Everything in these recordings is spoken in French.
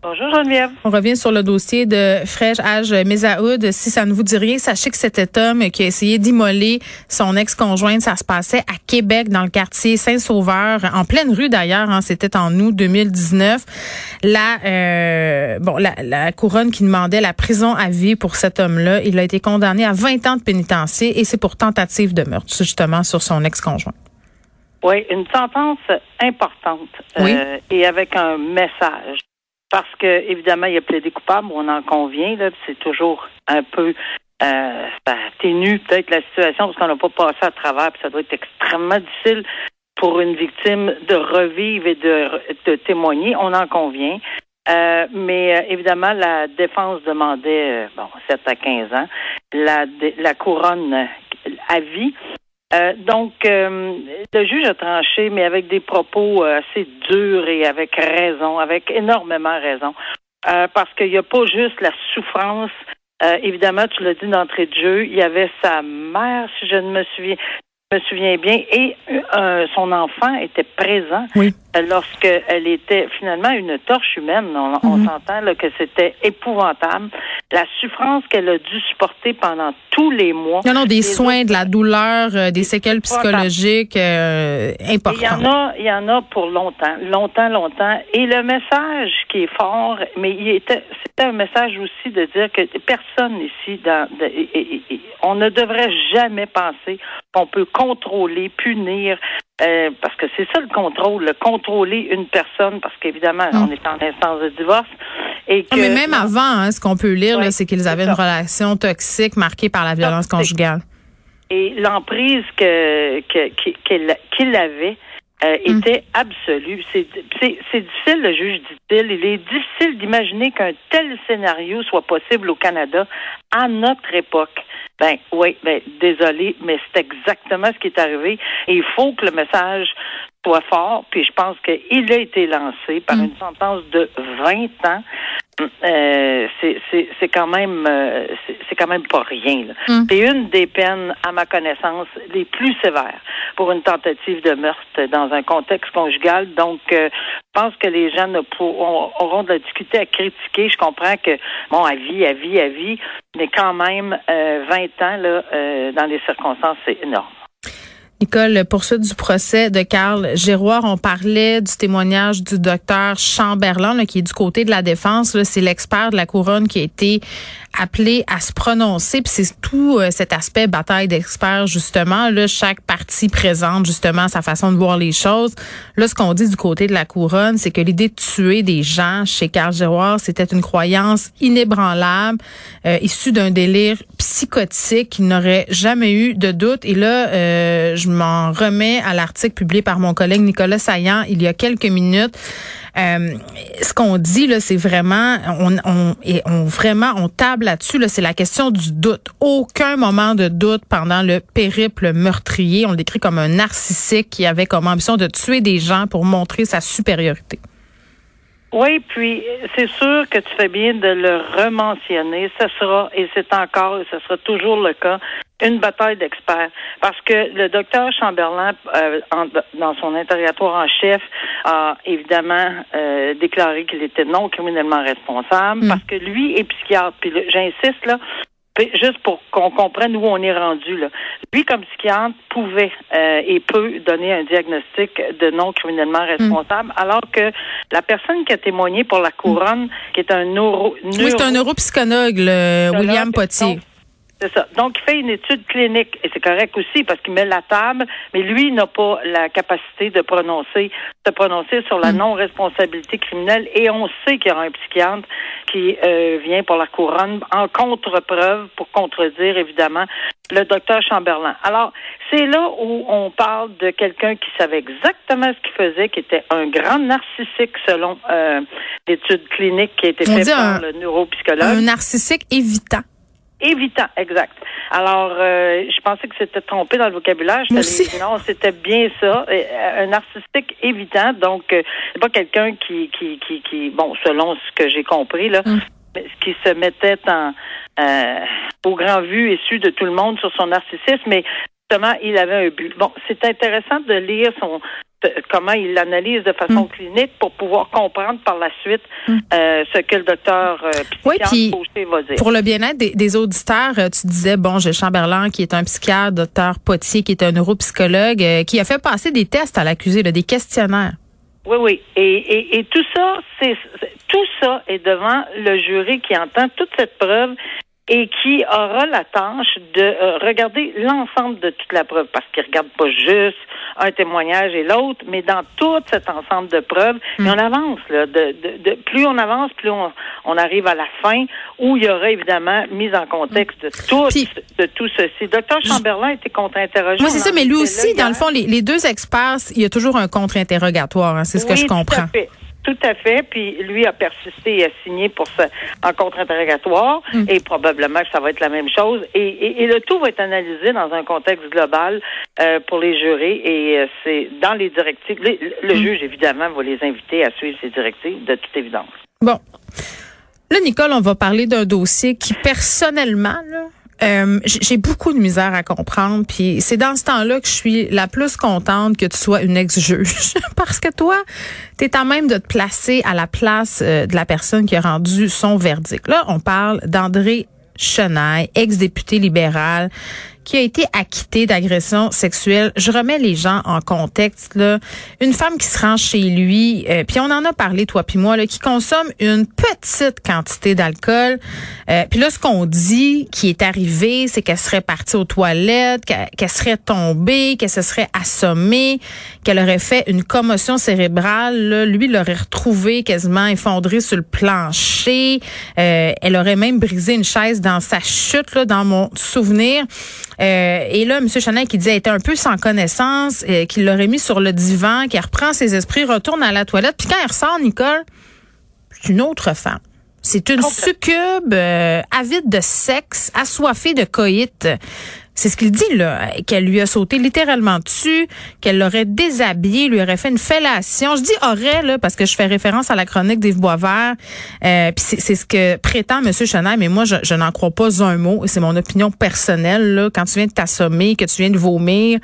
Bonjour Geneviève. On revient sur le dossier de Fresh Age Mesaoud. Si ça ne vous dit rien, sachez que cet homme qui a essayé d'immoler son ex-conjointe, ça se passait à Québec, dans le quartier Saint-Sauveur, en pleine rue d'ailleurs. hein, C'était en août 2019. La, euh, bon, la, la couronne qui demandait la prison à vie pour cet homme-là, il a été condamné à 20 ans de pénitencier et c'est pour tentative de meurtre, justement, sur son ex-conjoint. Oui, une sentence importante Oui. euh, et avec un message. Parce que, évidemment, il a plaidé coupable, on en convient, là, c'est toujours un peu euh, ça atténue peut-être la situation parce qu'on n'a pas passé à travers, puis ça doit être extrêmement difficile pour une victime de revivre et de, de témoigner, on en convient. Euh, mais euh, évidemment, la défense demandait euh, bon 7 à 15 ans. La, la couronne à vie. Euh, donc, euh, le juge a tranché, mais avec des propos euh, assez durs et avec raison, avec énormément raison. Parce qu'il n'y a pas juste la souffrance. Évidemment, tu l'as dit d'entrée de jeu, il y avait sa mère, si je ne me souviens, me souviens bien, et son enfant était présent Oui. Euh, lorsqu'elle était finalement une torche humaine. On, on s'entend là, que c'était épouvantable. La souffrance qu'elle a dû supporter pendant tous les mois. Non, non, des soins, de la douleur, euh, des séquelles psychologiques euh, Et Il y importantes. en a, il y en a pour longtemps, longtemps, longtemps. Et le message qui est fort, mais il était, c'était un message aussi de dire que personne ici, dans, de- et- et- et- on ne devrait jamais penser qu'on peut contrôler, punir, euh, parce que c'est ça le contrôle, le contrôler une personne, parce qu'évidemment, Mm. on est en instance de divorce. Et que, Ah, mais même avant, hein, ce qu'on peut lire, Ouais, c'est qu'ils avaient une ça. relation toxique marquée par la violence Toxique. conjugale. et l'emprise que qu'il avait euh, Mm. était absolue. C'est difficile, le juge dit-il. Il est difficile d'imaginer qu'un tel scénario soit possible au Canada à notre époque. Ben oui, ben désolé, mais c'est exactement ce qui est arrivé. Et il faut que le message soit fort. Puis je pense qu'il a été lancé par Mm. une sentence de 20 ans. Euh, c'est- quand même euh, c'est quand même pas rien. Mm. C'est une des peines, à ma connaissance, les plus sévères pour une tentative de meurtre dans un contexte conjugal. Donc, euh, je pense que les gens ne pourront, auront de la difficulté à critiquer. Je comprends que, bon, à vie, à vie, à vie, mais quand même, euh, 20 ans, là, euh, dans les circonstances, c'est énorme. Nicole, poursuite du procès de Carl Giroir, on parlait du témoignage du docteur Chamberlain, qui est du côté de la défense. C'est l'expert de la couronne qui a été appelé à se prononcer. Puis c'est tout euh, cet aspect bataille d'experts, justement. Là, chaque partie présente justement sa façon de voir les choses. Là, ce qu'on dit du côté de la couronne, c'est que l'idée de tuer des gens chez Carl Giroir, c'était une croyance inébranlable, euh, issue d'un délire psychotique. Il n'aurait jamais eu de doute. Et là, euh, je m'en remets à l'article publié par mon collègue Nicolas Saillant il y a quelques minutes. Euh, ce qu'on dit là, c'est vraiment, on, on, on vraiment, on table là-dessus. Là, c'est la question du doute. Aucun moment de doute pendant le périple meurtrier. On le décrit comme un narcissique qui avait comme ambition de tuer des gens pour montrer sa supériorité. Oui, puis c'est sûr que tu fais bien de le rementionner. Ce sera, et c'est encore, et ce sera toujours le cas, une bataille d'experts. Parce que le docteur Chamberlain, euh, en- dans son interrogatoire en chef, a évidemment euh, déclaré qu'il était non criminellement responsable Mm. parce que lui est psychiatre. Puis j'insiste là, juste pour qu'on comprenne où on est rendu là. Lui, comme psychiatre, pouvait euh, et peut donner un diagnostic de non criminellement responsable, alors que la personne qui a témoigné pour la couronne, qui est un neuro, Oui, c'est un neuropsychologue, le William Potier. Donc, C'est ça. Donc, il fait une étude clinique, et c'est correct aussi parce qu'il met la table, mais lui n'a pas la capacité de prononcer, de prononcer sur la Mm. non-responsabilité criminelle. Et on sait qu'il y aura un psychiatre qui euh, vient pour la couronne en contre-preuve pour contredire, évidemment, le docteur Chamberlain. Alors, c'est là où on parle de quelqu'un qui savait exactement ce qu'il faisait, qui était un grand narcissique selon euh, l'étude clinique qui a été faite par un- le neuropsychologue. Un narcissique évitant. Évitant, exact. Alors, euh, je pensais que c'était trompé dans le vocabulaire. Je aussi. non, c'était bien ça. Euh, Un narcissique évitant, donc euh, c'est pas quelqu'un qui, qui, qui, qui, bon, selon ce que j'ai compris là, Mm. qui se mettait en euh, au grand vu et su de tout le monde sur son narcissisme, mais justement, il avait un but. Bon, c'est intéressant de lire son comment il l'analyse de façon Mm. clinique pour pouvoir comprendre par la suite euh, ce que le docteur euh, Oui, psychiatre puis Fauché va dire. Pour le bien-être des, des auditeurs, euh, tu disais, bon, j'ai Chamberlain qui est un psychiatre, docteur Potier qui est un neuropsychologue, euh, qui a fait passer des tests à l'accusé, des questionnaires. Oui, oui. Et, et, et tout ça, c'est- tout ça est devant le jury qui entend toute cette preuve et qui aura la tâche de euh, regarder l'ensemble de toute la preuve, parce qu'il regarde pas juste un témoignage et l'autre, mais dans tout cet ensemble de preuves. Et on avance, là. De, de, de- plus on avance, plus on, on arrive à la fin, où il y aura évidemment mise en contexte de tout, Puis- de tout ceci. Docteur Chamberlain était contre-interrogé. Oui, c'est ça, mais lui aussi, là dans le fond, les, les deux experts, il y a toujours un contre-interrogatoire, hein, c'est ce que je comprends. Tout à fait. Tout à fait. Puis lui a persisté et a signé pour ça en contre-interrogatoire Mm. et probablement que ça va être la même chose. Et, et- et le tout va être analysé dans un contexte global euh, pour les jurés et euh, c'est dans les directives. Les- le Mm. juge, évidemment, va les inviter à suivre ces directives de toute évidence. Bon. Là, Nicole, on va parler d'un dossier qui, personnellement, là, euh, j'ai beaucoup de misère à comprendre. Puis c'est dans ce temps-là que je suis la plus contente que tu sois une ex-juge. Parce que toi, tu es à même de te placer à la place euh, de la personne qui a rendu son verdict. Là, on parle d'André Chenaille, ex-député libéral, qui a été acquitté d'agression sexuelle. Je remets les gens en contexte. Là. Une femme qui se rend chez lui, euh, puis on en a parlé, toi puis moi, là, qui consomme une petite quantité d'alcool. Euh, puis là, ce qu'on dit qui est arrivé, c'est qu'elle serait partie aux toilettes, qu'elle serait tombée, qu'elle se serait assommée, qu'elle aurait fait une commotion cérébrale. Là. Lui, l'aurait retrouvé quasiment effondré sur le plancher. Euh, elle aurait même brisé une chaise dans sa chute, là, dans mon souvenir. Euh, et là, M. Chanel qui disait était un peu sans connaissance, euh, qu'il l'aurait mis sur le divan, qu'il reprend ses esprits, retourne à la toilette. Puis quand il ressort, Nicole, c'est une autre femme. C'est une succube euh, avide de sexe, assoiffée de coït. C'est ce qu'il dit, là, qu'elle lui a sauté littéralement dessus, qu'elle l'aurait déshabillé, lui aurait fait une fellation. Je dis aurait, là, parce que je fais référence à la chronique d'Yves Boisvert. Euh, puis c'est ce que prétend M. Chenaille, mais moi, je, je n'en crois pas un mot. C'est mon opinion personnelle, là. Quand tu viens de t'assommer, que tu viens de vomir,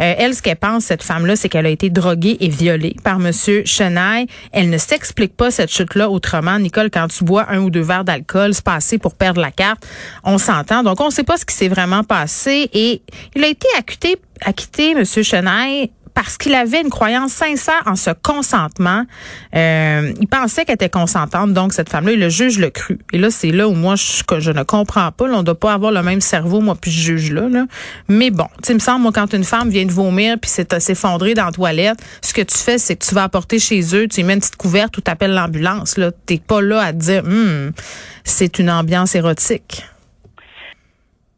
euh, elle, ce qu'elle pense, cette femme-là, c'est qu'elle a été droguée et violée par M. Chenaille. Elle ne s'explique pas cette chute-là autrement. Nicole, quand tu bois un ou deux verres d'alcool, c'est passé pour perdre la carte. On s'entend. Donc, on ne sait pas ce qui s'est vraiment passé. Et il a été acquitté, acquitté M. Chenaille, parce qu'il avait une croyance sincère en ce consentement. Euh, il pensait qu'elle était consentante, donc cette femme-là, le juge le cru. Et là, c'est là où moi, je, ne comprends pas. On doit pas avoir le même cerveau, moi, puis je juge là. Mais bon, tu me semble, moi, quand une femme vient de vomir puis c'est s'effondrer dans la toilette, ce que tu fais, c'est que tu vas apporter chez eux, tu y mets une petite couverte ou tu appelles l'ambulance. Là, t'es pas là à dire, Hum, c'est une ambiance érotique.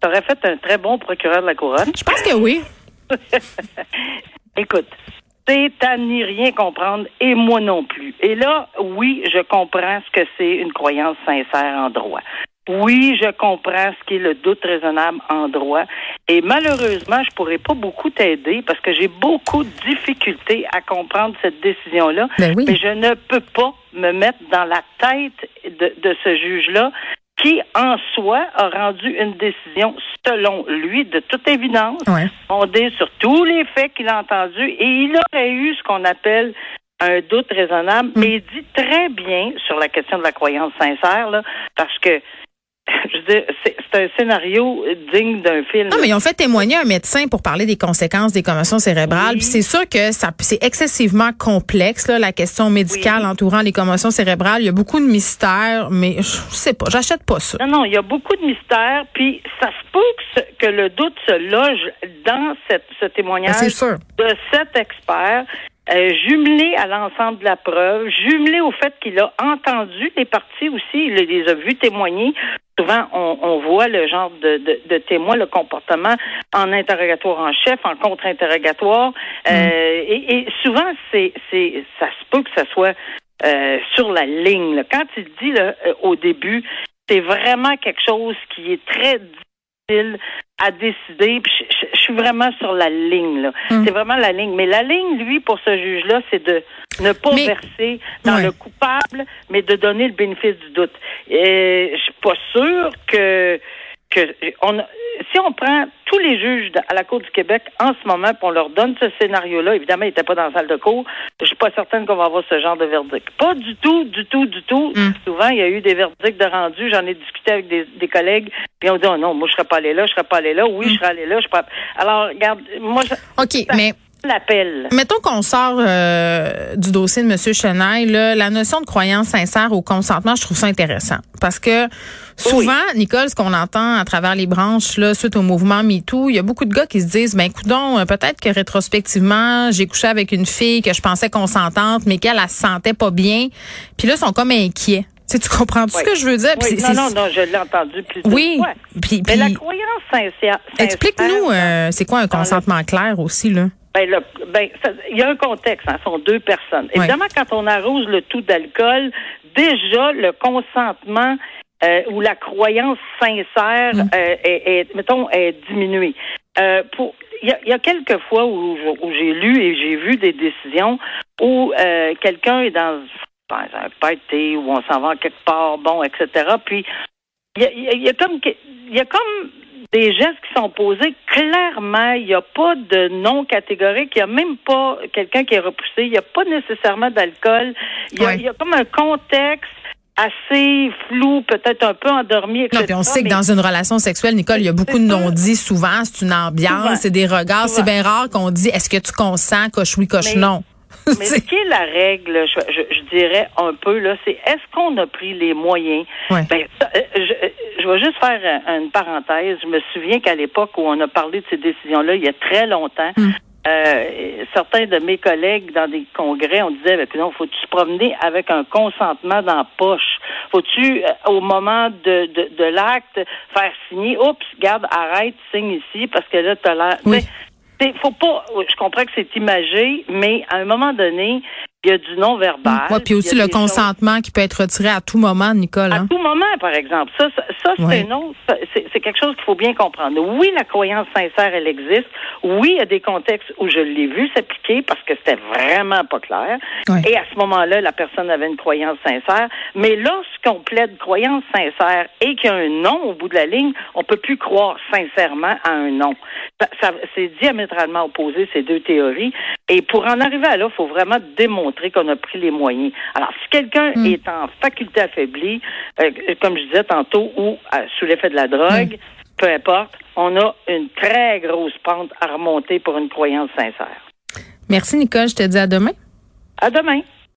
Tu aurais fait un très bon procureur de la couronne. Je pense que oui. Écoute, c'est à n'y rien comprendre et moi non plus. Et là, oui, je comprends ce que c'est une croyance sincère en droit. Oui, je comprends ce qu'est le doute raisonnable en droit. Et malheureusement, je pourrais pas beaucoup t'aider parce que j'ai beaucoup de difficultés à comprendre cette décision-là. Ben oui. Mais je ne peux pas me mettre dans la tête de, de ce juge-là qui, en soi, a rendu une décision, selon lui, de toute évidence, Ouais. fondée sur tous les faits qu'il a entendus, et il aurait eu ce qu'on appelle un doute raisonnable, Mm. mais il dit très bien sur la question de la croyance sincère, là, parce que, je veux dire, c'est c'est un scénario digne d'un film. Non, mais ils ont fait témoigner un médecin pour parler des conséquences des commotions cérébrales. Oui. Puis c'est sûr que ça c'est excessivement complexe là, la question médicale Oui. entourant les commotions cérébrales. Il y a beaucoup de mystères, mais je sais pas, j'achète pas ça. Non, non, il y a beaucoup de mystères, puis ça se peut que, le doute se loge dans cette, ce témoignage Ben, sûr. de cet expert, euh, jumelé à l'ensemble de la preuve, jumelé au fait qu'il a entendu les parties aussi, il les a vus témoigner. Souvent, on, on voit le genre de, de, de témoin, le comportement en interrogatoire en chef, en contre-interrogatoire. Euh, et, et souvent, c'est, c'est, ça se peut que ça soit euh, sur la ligne. là. Quand il dit là, euh, au début, c'est vraiment quelque chose qui est très à décider. Puis je, je- je suis vraiment sur la ligne, là. Hum. C'est vraiment la ligne. Mais la ligne, lui, pour ce juge-là, c'est de ne pas Mais- verser dans Ouais. le coupable, mais de donner le bénéfice du doute. Et je suis pas sûre que que on, si on prend tous les juges de- à la Cour du Québec en ce moment, puis on leur donne ce scénario-là, évidemment, ils n'étaient pas dans la salle de cour, je suis pas certaine qu'on va avoir ce genre de verdict. Pas du tout, du tout, du tout. Mm. Souvent, il y a eu des verdicts de rendu. J'en ai discuté avec des, des collègues, puis on dit, oh non, moi, je serais pas allé là, je serais pas allé là. Oui, je serais allé là, je serais pas. Alors, regarde, moi, je OK, mais l'appel. Mettons qu'on sort euh, du dossier de M. Chenaille, là, la notion de croyance sincère au consentement, je trouve ça intéressant. Parce que souvent, Nicole, ce qu'on entend à travers les branches, là, suite au mouvement MeToo, il y a beaucoup de gars qui se disent, ben, coudon, euh, peut-être que rétrospectivement, j'ai couché avec une fille que je pensais consentante, mais qu'elle, elle se sentait pas bien. Puis là, ils sont comme inquiets. Tu, sais, tu comprends tout Oui. ce que je veux dire? Oui, non, non, non, je l'ai entendu plusieurs Oui. Puis, Mais la croyance sincère. explique-nous, euh, c'est quoi un le- consentement clair aussi, là? Ben, le- ben, il y a un contexte, hein, ce sont deux personnes. Évidemment, quand on arrose le tout d'alcool, déjà, le consentement euh, ou la croyance sincère Mm. euh, est, est, mettons, est diminuée. Euh, pour il y, a, il y a quelques fois où, j'ai lu et j'ai vu des décisions où quelqu'un est dans ben, un party où on s'en va quelque part, bon, etc. Puis il y a, il y comme il y a comme des gestes qui sont posés clairement. Il n'y a pas de non catégorique. Il n'y a même pas quelqu'un qui est repoussé. Il n'y a pas nécessairement d'alcool. Il y, a, Ouais. il y a comme un contexte assez flou, peut-être un peu endormi, etc. Non, puis on sait que mais- dans une relation sexuelle, Nicole, il y a beaucoup de non-dits souvent. C'est une ambiance, c'est des regards. C'est bien rare qu'on dit est-ce que tu consens, coche oui, coche non? Mais ce qui est la règle, je, je- je dirais un peu, là, c'est est-ce qu'on a pris les moyens? Ouais. Ben, euh, je, je vais juste faire euh, une parenthèse. Je me souviens qu'à l'époque où on a parlé de ces décisions-là, il y a très longtemps, Mm. euh, certains de mes collègues dans des congrès, on disait, ben, non, faut-tu se promener avec un consentement dans la poche? Faut-tu, euh, au moment de, de, de l'acte, faire signer, oups, garde, arrête, signe ici, parce que là, t'as l'air... Oui. Faut pas. Je comprends que c'est imagé, mais à un moment donné, il y a du non-verbal. Ouais, puis aussi le choses- consentement qui peut être retiré à tout moment, Nicole. À hein. tout moment, par exemple. Ça, ça, ça, c'est Ouais. c'est c'est quelque chose qu'il faut bien comprendre. Oui, la croyance sincère, elle existe. Oui, il y a des contextes où je l'ai vu s'appliquer parce que c'était vraiment pas clair. Ouais. Et à ce moment-là, la personne avait une croyance sincère. Mais lorsqu'on plaide croyance sincère et qu'il y a un non au bout de la ligne, on peut plus croire sincèrement à un non. Ça- c'est diamétralement opposé, ces deux théories. Et pour en arriver à là, il faut vraiment démontrer qu'on a pris les moyens. Alors, si quelqu'un Mm. est en faculté affaiblie, euh, comme je disais tantôt, ou euh, sous l'effet de la drogue, peu importe, on a une très grosse pente à remonter pour une croyance sincère. Merci, Nicole. Je te dis à demain. À demain.